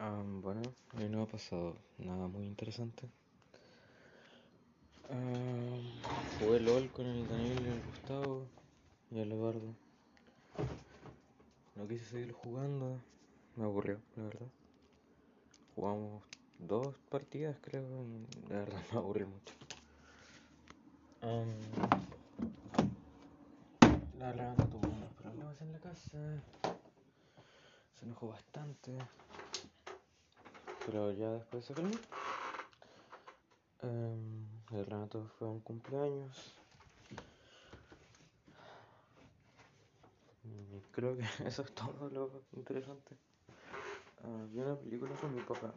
Um, bueno, hoy no ha pasado nada muy interesante. Um, jugué LOL con el Daniel y el Gustavo y el Eduardo. No quise seguir jugando, me aburrió, la verdad. Jugamos dos partidas, creo, y de verdad me aburrió mucho. La verdad, tuvo unos problemas en la casa. Se enojó bastante. Pero ya después se calmó. Um, el Renato fue un cumpleaños. Y creo que eso es todo lo interesante. Uh, vi una película con mi papá.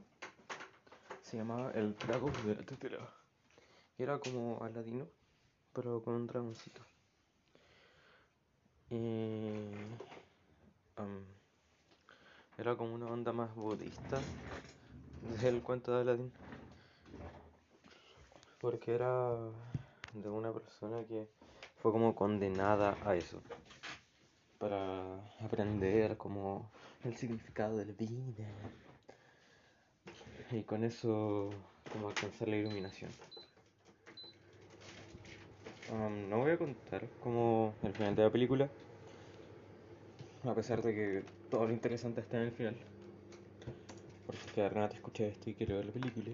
Se llamaba El Dragón de la Tetera. Y era como Aladino, pero con un dragoncito. Y. Um, era como una onda más budista del cuento de Aladín. Porque era de una persona que fue como condenada a eso. Para aprender como el significado de la vida. Y con eso como alcanzar la iluminación. Um, no voy a contar como el final de la película. A pesar de que todo lo interesante está en el final. Porque Renata escuché esto y quiero ver la película.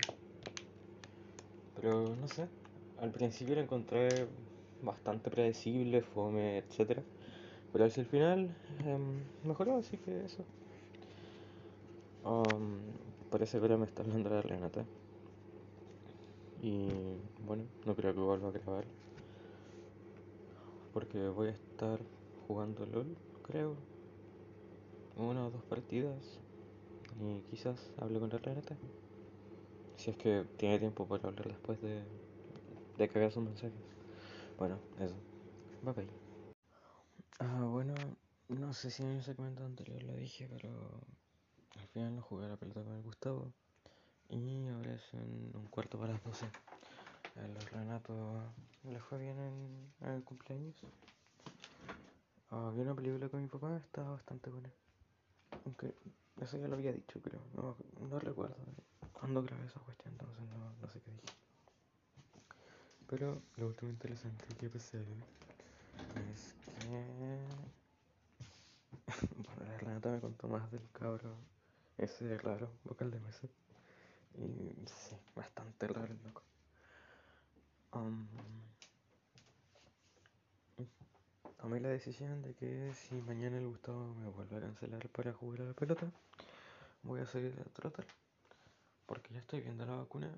Pero no sé. Al principio la encontré bastante predecible, fome, etc. Pero hacia el final um, mejoró, así que eso. Parece que ahora me está hablando la Renata. Y bueno, no creo que vuelva a grabar. Porque voy a estar jugando LOL, creo. Una o dos partidas. Y quizás hable con la Renata. Si es que tiene tiempo para hablar después de, de que vea sus mensajes. Bueno, eso. Bye bye. Ah, bueno, no sé si en el segmento anterior lo dije, pero al final no jugué a la pelota con el Gustavo. Y ahora es en un cuarto para las 12. El Renato le fue bien en, en el cumpleaños. Ah, vi una película con mi papá, estaba bastante buena. Aunque eso ya lo había dicho, creo. No, no recuerdo cuándo grabé esa cuestión, entonces no, no sé qué dije. Pero lo último interesante que pasé es que. bueno, la Renata me contó más del cabro ese raro, vocal de mesa. Y sí, bastante raro el loco. Um, tomé la decisión de que si mañana el Gustavo me vuelve a cancelar para jugar a la pelota, voy a salir a trotar. Porque ya estoy viendo la vacuna.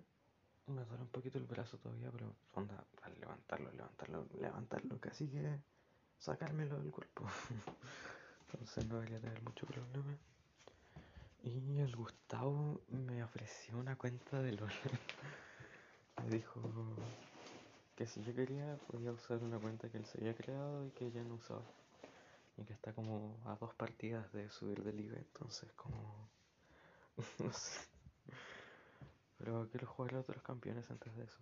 Me duele un poquito el brazo todavía, pero onda, al levantarlo, levantarlo, levantarlo, casi que sacármelo del cuerpo. Entonces no debería tener mucho problema. Y el Gustavo me ofreció una cuenta de LOL. me dijo que si yo quería podía usar una cuenta que él se había creado y que ella no usaba. Y que está como a dos partidas de subir de liga, entonces como... no sé. Pero quiero jugar a otros campeones antes de eso.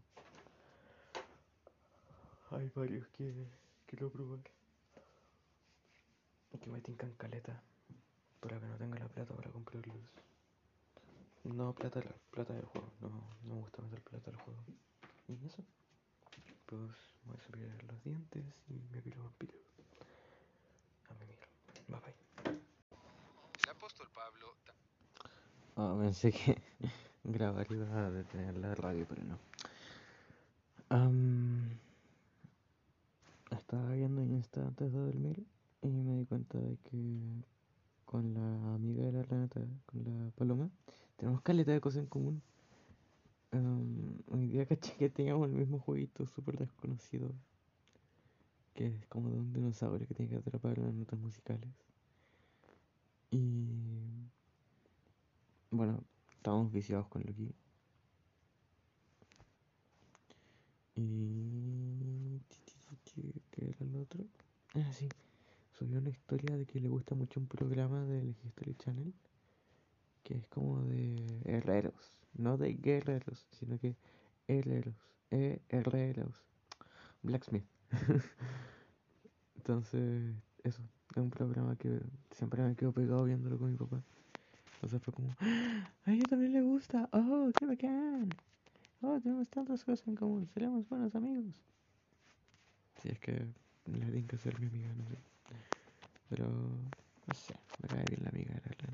Hay varios que quiero probar. Y que me tincan caleta. Para que no tenga la plata para comprarlos. No, plata, plata del juego. No, no me gusta meter plata al juego. Y eso. Pues voy a cepillar los dientes y me piro vampiro. A mí miro. Bye bye. El apóstol Pablo Ah, pensé que grabar iba a detener la radio, pero no. Am, estaba viendo Insta antes de dormir y me di cuenta de que con la amiga de la Renata, con la Paloma, tenemos caleta de cosas en común. Am, hoy día caché que teníamos el mismo jueguito súper desconocido, que es como de un dinosaurio que tiene que atrapar las notas musicales. Y bueno, estábamos viciados con Loki. Y... ¿Qué era el otro? Ah, sí. Subió una historia de que le gusta mucho un programa del History Channel. Que es como de herreros. No de guerreros, sino que herreros. Eh, herreros. Blacksmith. Entonces, eso. Es un programa que siempre me quedo pegado viéndolo con mi papá. Sea, fue como, ¡Ah! a ella también le gusta, oh, qué bacán. Oh, tenemos tantas cosas en común, seremos buenos amigos. Si es que le tiene que ser mi amiga, no sé. Pero, no sé, me cae bien la amiga, la neta.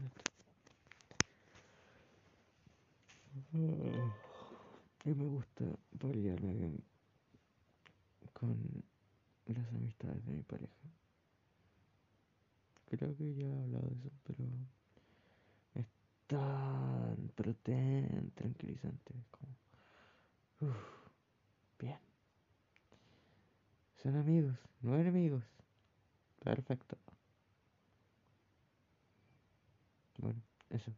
Y me gusta pelearme bien con las amistades de mi pareja. Creo que ya he hablado de eso, pero es tan, pero tranquilizante. Como, bien. Son amigos, no enemigos. Perfecto. Bueno, eso.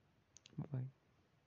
Bye.